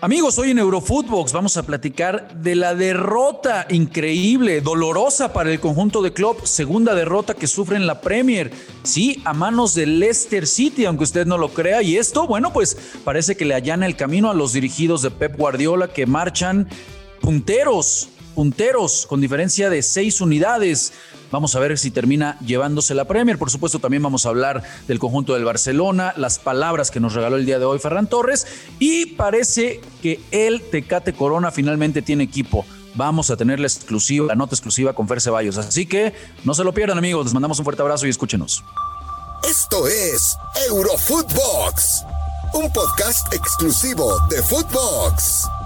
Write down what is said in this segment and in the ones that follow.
Amigos, hoy en Eurofootbox vamos a platicar de la derrota increíble, dolorosa para el conjunto de club, segunda derrota que sufre en la Premier, sí, a manos del Leicester City, aunque usted no lo crea, y esto, bueno, pues parece que le allana el camino a los dirigidos de Pep Guardiola que marchan punteros, punteros, con diferencia de seis unidades. Vamos a ver si termina llevándose la Premier. Por supuesto, también vamos a hablar del conjunto del Barcelona, las palabras que nos regaló el día de hoy Ferran Torres. Y parece que el Tecate Corona finalmente tiene equipo. Vamos a tener la exclusiva, la nota exclusiva con Fer Ceballos. Así que no se lo pierdan, amigos. Les mandamos un fuerte abrazo y escúchenos. Esto es Eurofootbox, un podcast exclusivo de Footbox.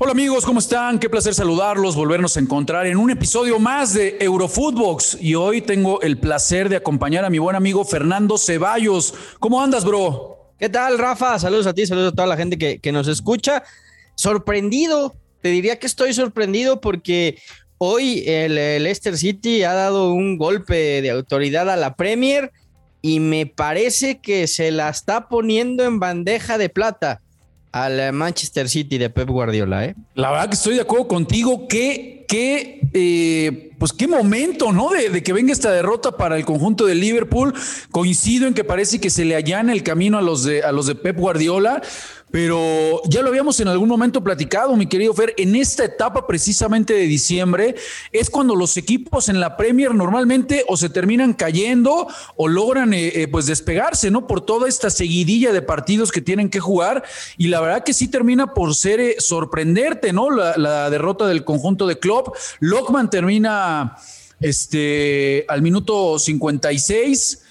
Hola amigos, ¿cómo están? Qué placer saludarlos, volvernos a encontrar en un episodio más de Eurofootbox. Y hoy tengo el placer de acompañar a mi buen amigo Fernando Ceballos. ¿Cómo andas, bro? ¿Qué tal, Rafa? Saludos a ti, saludos a toda la gente que, nos escucha. Sorprendido, te diría que estoy sorprendido porque hoy el, el Leicester City ha dado un golpe de autoridad a la Premier y me parece que se la está poniendo en bandeja de plata al Manchester City de Pep Guardiola, ¿eh? La verdad que estoy de acuerdo contigo. Qué, qué, eh, pues qué momento, ¿no? De, que venga esta derrota para el conjunto de Liverpool. Coincido en que parece que se le allana el camino a los de, a los de Pep Guardiola. Pero ya lo habíamos en algún momento platicado, mi querido Fer, en esta etapa precisamente de diciembre es cuando los equipos en la Premier normalmente o se terminan cayendo o logran eh, eh, pues despegarse, ¿no? Por toda esta seguidilla de partidos que tienen que jugar y la verdad que sí termina por ser eh, sorprenderte, ¿no? La, la, derrota del conjunto de Klopp. Lockman termina este, al minuto 56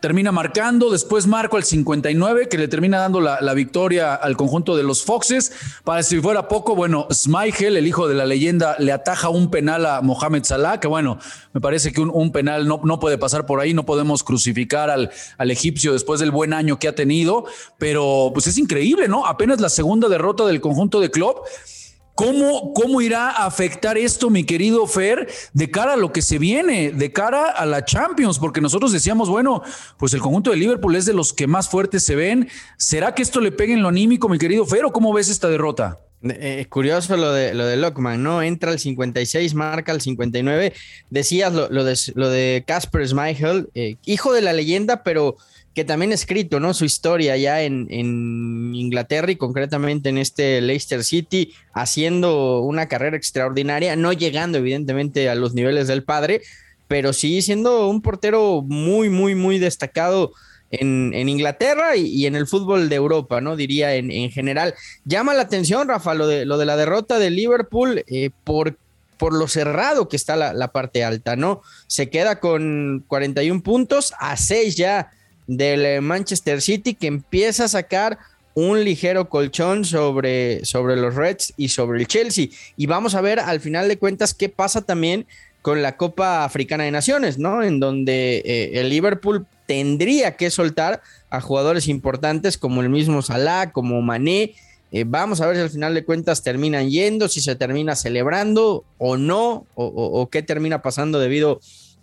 termina marcando, después Marco al 59, que le termina dando la, victoria al conjunto de los Foxes. Para si fuera poco, bueno, Smigel, el hijo de la leyenda, le ataja un penal a Mohamed Salah, que bueno, me parece que un, penal no, no, puede pasar por ahí, no podemos crucificar al, al egipcio después del buen año que ha tenido, pero pues es increíble, ¿no? Apenas la segunda derrota del conjunto de Klopp ¿Cómo, ¿Cómo irá a afectar esto, mi querido Fer, de cara a lo que se viene, de cara a la Champions? Porque nosotros decíamos, bueno, pues el conjunto de Liverpool es de los que más fuertes se ven. ¿Será que esto le pegue en lo anímico, mi querido Fer, o cómo ves esta derrota? Eh, curioso lo de lo de Lockman, ¿no? Entra al 56, marca al 59. Decías lo, lo de lo de Casper Schmeichel, eh, hijo de la leyenda, pero que también ha escrito, ¿no? Su historia ya en, Inglaterra y concretamente en este Leicester City, haciendo una carrera extraordinaria, no llegando evidentemente a los niveles del padre, pero sí siendo un portero muy, muy, muy destacado en, Inglaterra y, en el fútbol de Europa, ¿no? Diría en, general. Llama la atención, Rafa, lo de, lo de la derrota de Liverpool eh, por, por lo cerrado que está la, la, parte alta, ¿no? Se queda con 41 puntos, a 6 ya del eh, Manchester City que empieza a sacar un ligero colchón sobre, sobre los Reds y sobre el Chelsea. Y vamos a ver al final de cuentas qué pasa también con la Copa Africana de Naciones, ¿no? En donde eh, el Liverpool tendría que soltar a jugadores importantes como el mismo Salah, como Mané. Eh, vamos a ver si al final de cuentas terminan yendo, si se termina celebrando o no, o, o qué termina pasando debido a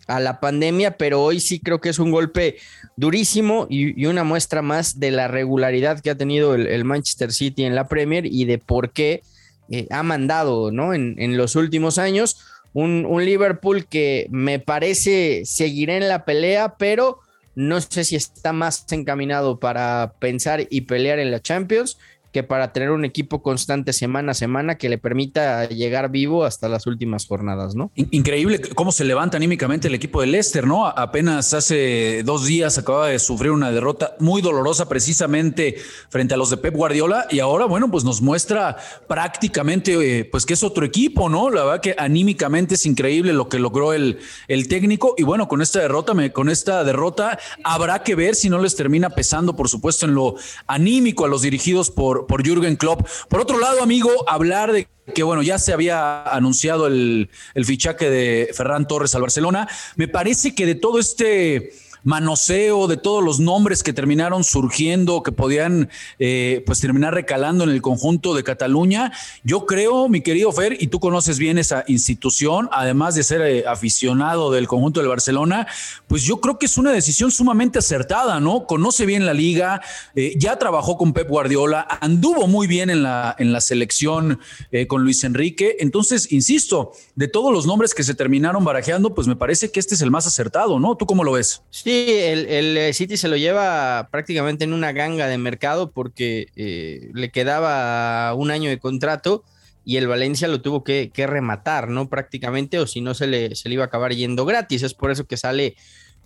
la pandemia, pero hoy sí creo que es un golpe durísimo y, una muestra más de la regularidad que ha tenido el, Manchester City en la Premier y de por qué eh, ha mandado ¿no? en, los últimos años. Un, un, Liverpool que me parece seguirá en la pelea, pero no sé si está más encaminado para pensar y pelear en la Champions que para tener un equipo constante semana a semana que le permita llegar vivo hasta las últimas jornadas, ¿no? Increíble cómo se levanta anímicamente el equipo de Leicester, ¿no? Apenas hace dos días acaba de sufrir una derrota muy dolorosa precisamente frente a los de Pep Guardiola y ahora, bueno, pues nos muestra prácticamente, eh, pues que es otro equipo, ¿no? La verdad que anímicamente es increíble lo que logró el, el técnico y bueno, con esta derrota, con esta derrota habrá que ver si no les termina pesando, por supuesto, en lo anímico a los dirigidos por por, Jürgen Klopp. Por otro lado, amigo, hablar de que bueno, ya se había anunciado el, el fichaje de Ferran Torres al Barcelona. Me parece que de todo este manoseo de todos los nombres que terminaron surgiendo, que podían eh, pues terminar recalando en el conjunto de Cataluña. Yo creo, mi querido Fer, y tú conoces bien esa institución, además de ser eh, aficionado del conjunto del Barcelona, pues yo creo que es una decisión sumamente acertada, ¿no? Conoce bien la liga, eh, ya trabajó con Pep Guardiola, anduvo muy bien en la, en la selección con Luis Enrique. Entonces, insisto, de todos los nombres que se terminaron barajeando, pues me parece que este es el más acertado, ¿no? ¿Tú cómo lo ves? Sí, el, eh, City se lo lleva prácticamente en una ganga de mercado porque eh, le quedaba un año de contrato y el Valencia lo tuvo que, rematar, ¿no? Prácticamente, o si no se le, se le iba a acabar yendo gratis. Es por eso que sale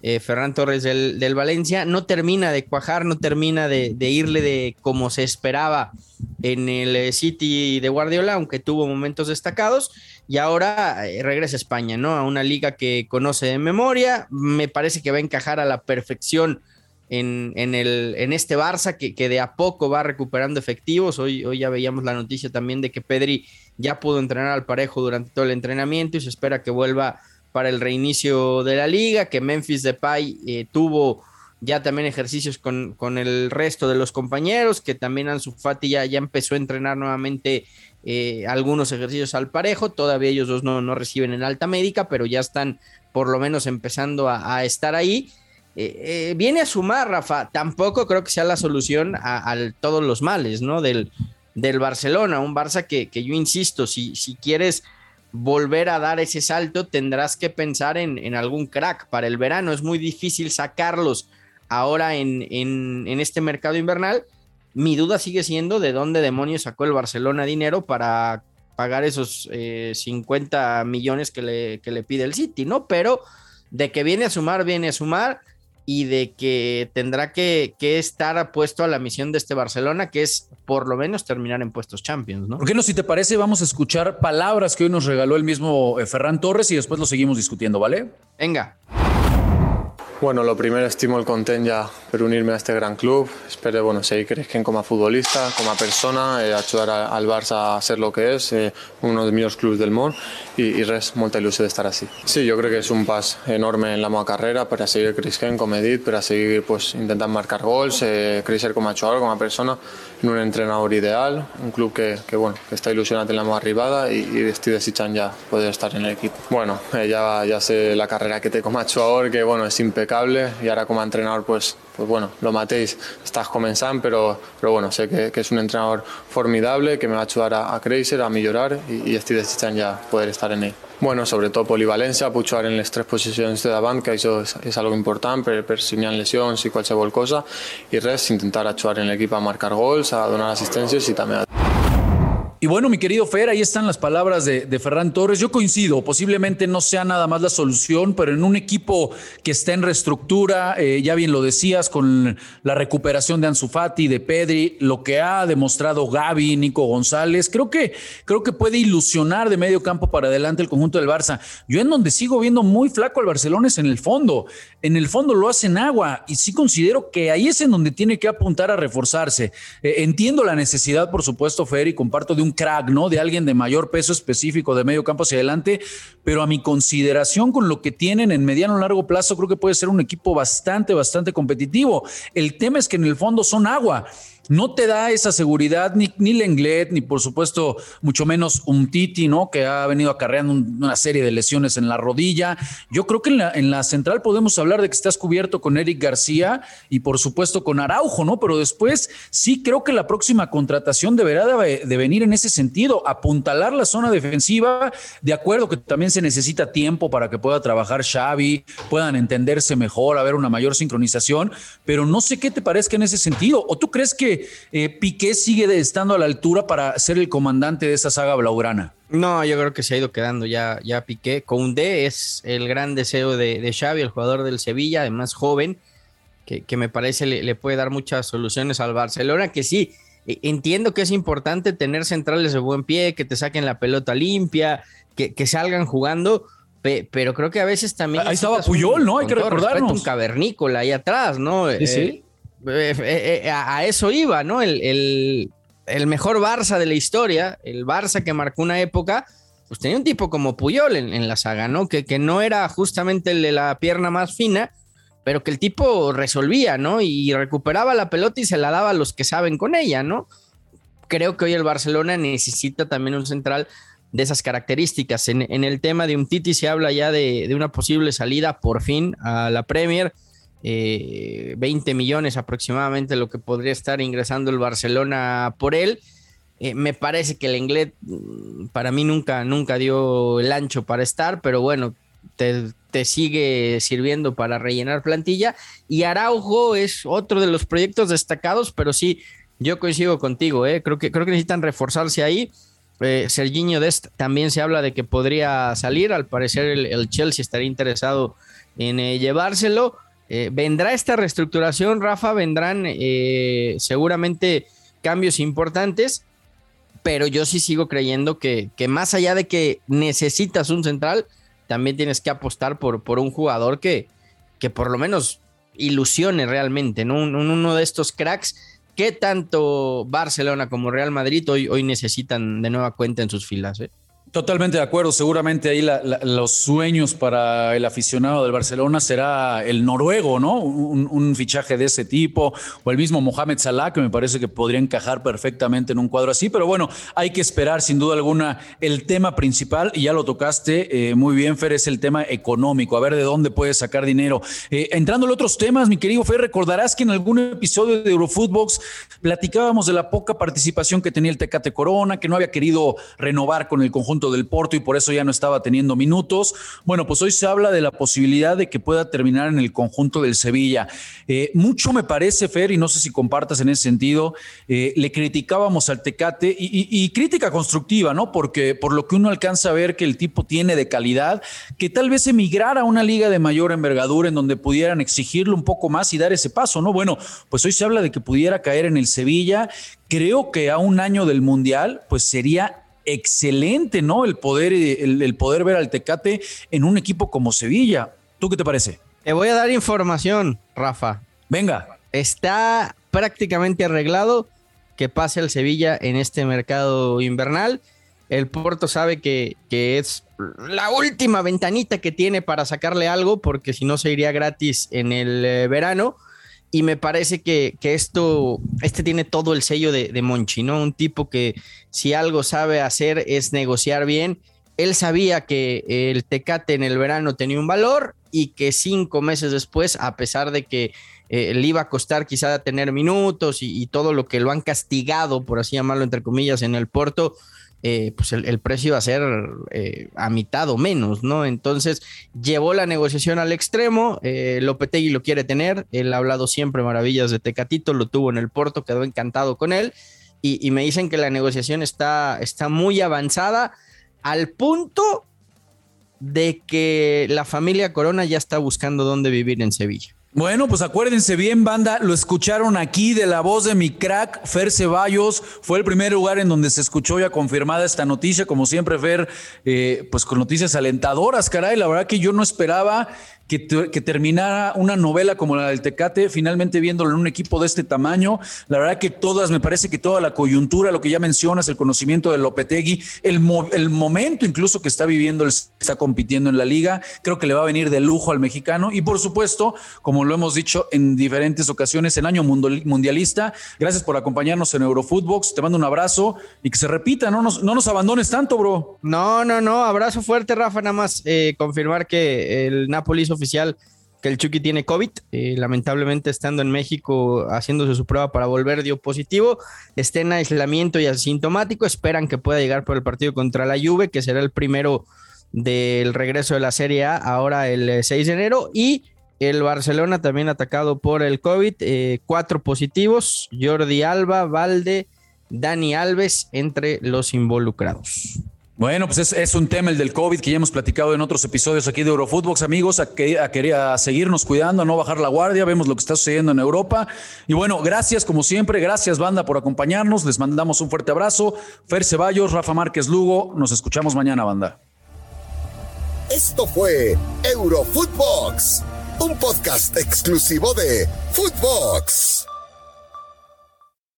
eh, Ferran Torres del, Valencia, no termina de cuajar, no termina de, irle de como se esperaba en el eh, City de Guardiola, aunque tuvo momentos destacados, y ahora eh, regresa a España, ¿no? A una liga que conoce de memoria, me parece que va a encajar a la perfección en, el, en este Barça, que, que, de a poco va recuperando efectivos, hoy, hoy ya veíamos la noticia también de que Pedri ya pudo entrenar al parejo durante todo el entrenamiento y se espera que vuelva para el reinicio de la liga, que Memphis Depay eh, tuvo ya también ejercicios con, con, el resto de los compañeros, que también Ansu Fati ya, ya empezó a entrenar nuevamente eh, algunos ejercicios al parejo, todavía ellos dos no, no, reciben en alta médica, pero ya están por lo menos empezando a, estar ahí. Eh, viene a sumar, Rafa, tampoco creo que sea la solución a, todos los males, ¿no? Del, del Barcelona, un Barça que, que yo insisto, si, si quieres volver a dar ese salto, tendrás que pensar en, algún crack para el verano. Es muy difícil sacarlos ahora en, este mercado invernal. Mi duda sigue siendo de dónde demonios sacó el Barcelona dinero para pagar esos 50 eh, millones que le, que le pide el City, ¿no? Pero de que viene a sumar, viene a sumar y de que tendrá que, estar apuesto a la misión de este Barcelona, que es por lo menos terminar en puestos Champions, ¿no? ¿Por qué no? Si te parece, vamos a escuchar palabras que hoy nos regaló el mismo eh, Ferran Torres y después lo seguimos discutiendo, ¿vale? Venga. Bueno, lo primero estimo el content ya per unirme a este gran club. Espero bueno, seguir creciendo como futbolista, como persona, eh, ayudar al Barça a ser lo que es, eh, uno de los clubes del mundo y, y res, molta ilusión de estar así. Sí, yo creo que es un pas enorme en la meva carrera para seguir creciendo como he dit, para seguir pues, intentant marcar gols, eh, crecer como jugador, como persona, en un entrenador ideal, un club que, que, bueno, que ilusionado en la meva arribada y, y estic desitjant ja poder estar en el equipo. Bueno, eh, ja, ja sé la carrera que té com a jugador, que bueno, és impecable y ahora como entrenador pues, pues bueno, lo matéis, estás comenzando, pero, pero bueno, sé que, es un entrenador formidable que me va a ayudar a, a crecer, a mejorar y, y estoy deseando ya poder estar en él. Bueno, sobre todo polivalencia, puc en les tres posicions de davant, que això és, és algo important per, per si n'hi ha lesions i cosa, i res, intentar jugar en l'equip a marcar gols, a donar assistències i també a Y bueno, mi querido Fer, ahí están las palabras de, Ferran Torres. Yo coincido, posiblemente no sea nada más la solución, pero en un equipo que está en reestructura, eh, ya bien lo decías, con la recuperación de Ansu Fati, de Pedri, lo que ha demostrado Gaby, Nico González, creo que, creo que puede ilusionar de medio campo para adelante el conjunto del Barça. Yo en donde sigo viendo muy flaco al Barcelona es en el fondo. En el fondo lo hacen agua y sí considero que ahí es en donde tiene que apuntar a reforzarse. Eh, entiendo la necesidad, por supuesto, Fer, y comparto de un crack, ¿no? De alguien de mayor peso específico de medio campo hacia adelante, pero a mi consideración con lo que tienen en mediano o largo plazo, creo que puede ser un equipo bastante, bastante competitivo. El tema es que en el fondo son agua no te da esa seguridad ni, ni Lenglet, ni por supuesto, mucho menos un Titi, ¿no? Que ha venido acarreando una serie de lesiones en la rodilla. Yo creo que en la, en la central podemos hablar de que estás cubierto con Eric García y por supuesto con Araujo, ¿no? Pero después sí creo que la próxima contratación deberá de, de venir en ese sentido, apuntalar la zona defensiva, de acuerdo que también se necesita tiempo para que pueda trabajar Xavi, puedan entenderse mejor, haber una mayor sincronización, pero no sé qué te parezca en ese sentido. ¿O tú crees que eh, Piqué sigue estando a la altura para ser el comandante de esa saga blaugrana. No, yo creo que se ha ido quedando ya, ya Piqué. D es el gran deseo de, Xavi, el jugador del Sevilla, además joven, que, me parece le, puede dar muchas soluciones al Barcelona, que sí, e, entiendo que es importante tener centrales de buen pie, que te saquen la pelota limpia, que, que salgan jugando, pero creo que a veces también... Ahí estaba Puyol, ¿no? Hay que recordarnos. un cavernícola ahí atrás, ¿no? Sí, sí. Eh, a eso iba, ¿no? El, mejor Barça de la historia, el Barça que marcó una época, pues tenía un tipo como Puyol en, la saga, ¿no? Que, que, no era justamente el de la pierna más fina, pero que el tipo resolvía, ¿no? Y recuperaba la pelota y se la daba a los que saben con ella, ¿no? Creo que hoy el Barcelona necesita también un central de esas características. En, el tema de un Titi se habla ya de, una posible salida por fin a la Premier. 20 eh, millones aproximadamente lo que podría estar ingresando el Barcelona por él. Eh, me parece que el inglés mm, para mí nunca, nunca dio el ancho para estar, pero bueno, te, sigue sirviendo para rellenar plantilla. Y Araujo es otro de los proyectos destacados, pero sí, yo coincido contigo, ¿eh? creo, que, creo que necesitan reforzarse ahí. Eh, Serginho Dest también se habla de que podría salir, al parecer el, Chelsea estaría interesado en eh, llevárselo. Vendrá esta reestructuración, Rafa, vendrán seguramente cambios importantes pero yo sí sigo creyendo que, que, más allá de que necesitas un central, también tienes que apostar por, por un jugador que, que por lo menos ilusione realmente, ¿no? uno de estos cracks que tanto Barcelona como Real Madrid hoy, hoy necesitan de nueva cuenta en sus filas. ¿eh? Totalmente de acuerdo. Seguramente ahí los sueños para el aficionado del Barcelona será el noruego, ¿no? Un, fichaje de ese tipo, o el mismo Mohamed Salah, que me parece que podría encajar perfectamente en un cuadro así. Pero bueno, hay que esperar sin duda alguna el tema principal, y ya lo tocaste eh, muy bien, Fer, es el tema económico, a ver de dónde puedes sacar dinero. Eh, entrando en otros temas, mi querido Fer, recordarás que en algún episodio de Eurofootbox platicábamos de la poca participación que tenía el Tecate Corona, que no había querido renovar con el conjunto del Porto y por eso ya no estaba teniendo minutos. Bueno, pues hoy se habla de la posibilidad de que pueda terminar en el conjunto del Sevilla. Eh, mucho me parece, Fer, y no sé si compartas en ese sentido, eh, le criticábamos al Tecate y, crítica constructiva, ¿no? Porque por lo que uno alcanza a ver que el tipo tiene de calidad, que tal vez emigrara a una liga de mayor envergadura en donde pudieran exigirlo un poco más y dar ese paso, ¿no? Bueno, pues hoy se habla de que pudiera caer en el Sevilla. Creo que a un año del Mundial, pues sería excelente, ¿no? El poder, el, poder ver al Tecate en un equipo como Sevilla. ¿Tú qué te parece? Te voy a dar información, Rafa. Venga. Está prácticamente arreglado que pase al Sevilla en este mercado invernal. El Porto sabe que, que, es la última ventanita que tiene para sacarle algo, porque si no se iría gratis en el eh, verano y me parece que, esto, este tiene todo el sello de, de, Monchi, ¿no? Un tipo que si algo sabe hacer es negociar bien. Él sabía que el Tecate en el verano tenía un valor y que cinco meses después, a pesar de que eh, le iba a costar quizá tener minutos y, y, todo lo que lo han castigado, por así llamarlo entre comillas, en el Porto, eh, pues el, precio iba a ser eh, a mitad o menos, ¿no? Entonces llevó la negociación al extremo, eh, Lopetegui lo quiere tener, él ha hablado siempre maravillas de Tecatito, lo tuvo en el Porto, quedó encantado con él, y, me dicen que la negociación está, está muy avanzada al punto de que la familia Corona ya está buscando dónde vivir en Sevilla. Bueno, pues acuérdense bien, banda, lo escucharon aquí de la voz de mi crack, Fer Ceballos. Fue el primer lugar en donde se escuchó ya confirmada esta noticia. Como siempre, Fer, eh, pues con noticias alentadoras, caray. La verdad que yo no esperaba que, terminara una novela como la del Tecate, finalmente viéndolo en un equipo de este tamaño. La verdad que todas, me parece que toda la coyuntura, lo que ya mencionas, el conocimiento de Lopetegui, el, el momento incluso que está viviendo, está compitiendo en la liga, creo que le va a venir de lujo al mexicano. Y por supuesto, como lo hemos dicho en diferentes ocasiones, el año mundialista. Gracias por acompañarnos en Eurofootbox. Te mando un abrazo y que se repita, no nos, no nos abandones tanto, bro. No, no, no. Abrazo fuerte, Rafa. Nada más eh, confirmar que el Napoli hizo oficial que el Chucky tiene COVID. Eh, lamentablemente, estando en México haciéndose su prueba para volver, dio positivo. Está en aislamiento y asintomático. Esperan que pueda llegar por el partido contra la Juve, que será el primero del regreso de la Serie A, ahora el 6 eh, de enero. Y el Barcelona también atacado por el COVID. Eh, cuatro positivos: Jordi Alba, Valde, Dani Alves, entre los involucrados. Bueno, pues es, un tema el del COVID que ya hemos platicado en otros episodios aquí de Eurofootbox, amigos, a, que, a, seguirnos cuidando, a no bajar la guardia, vemos lo que está sucediendo en Europa. Y bueno, gracias como siempre, gracias banda por acompañarnos, les mandamos un fuerte abrazo. Fer Ceballos, Rafa Márquez Lugo, nos escuchamos mañana, banda. Esto fue Eurofootbox, un podcast exclusivo de Footbox.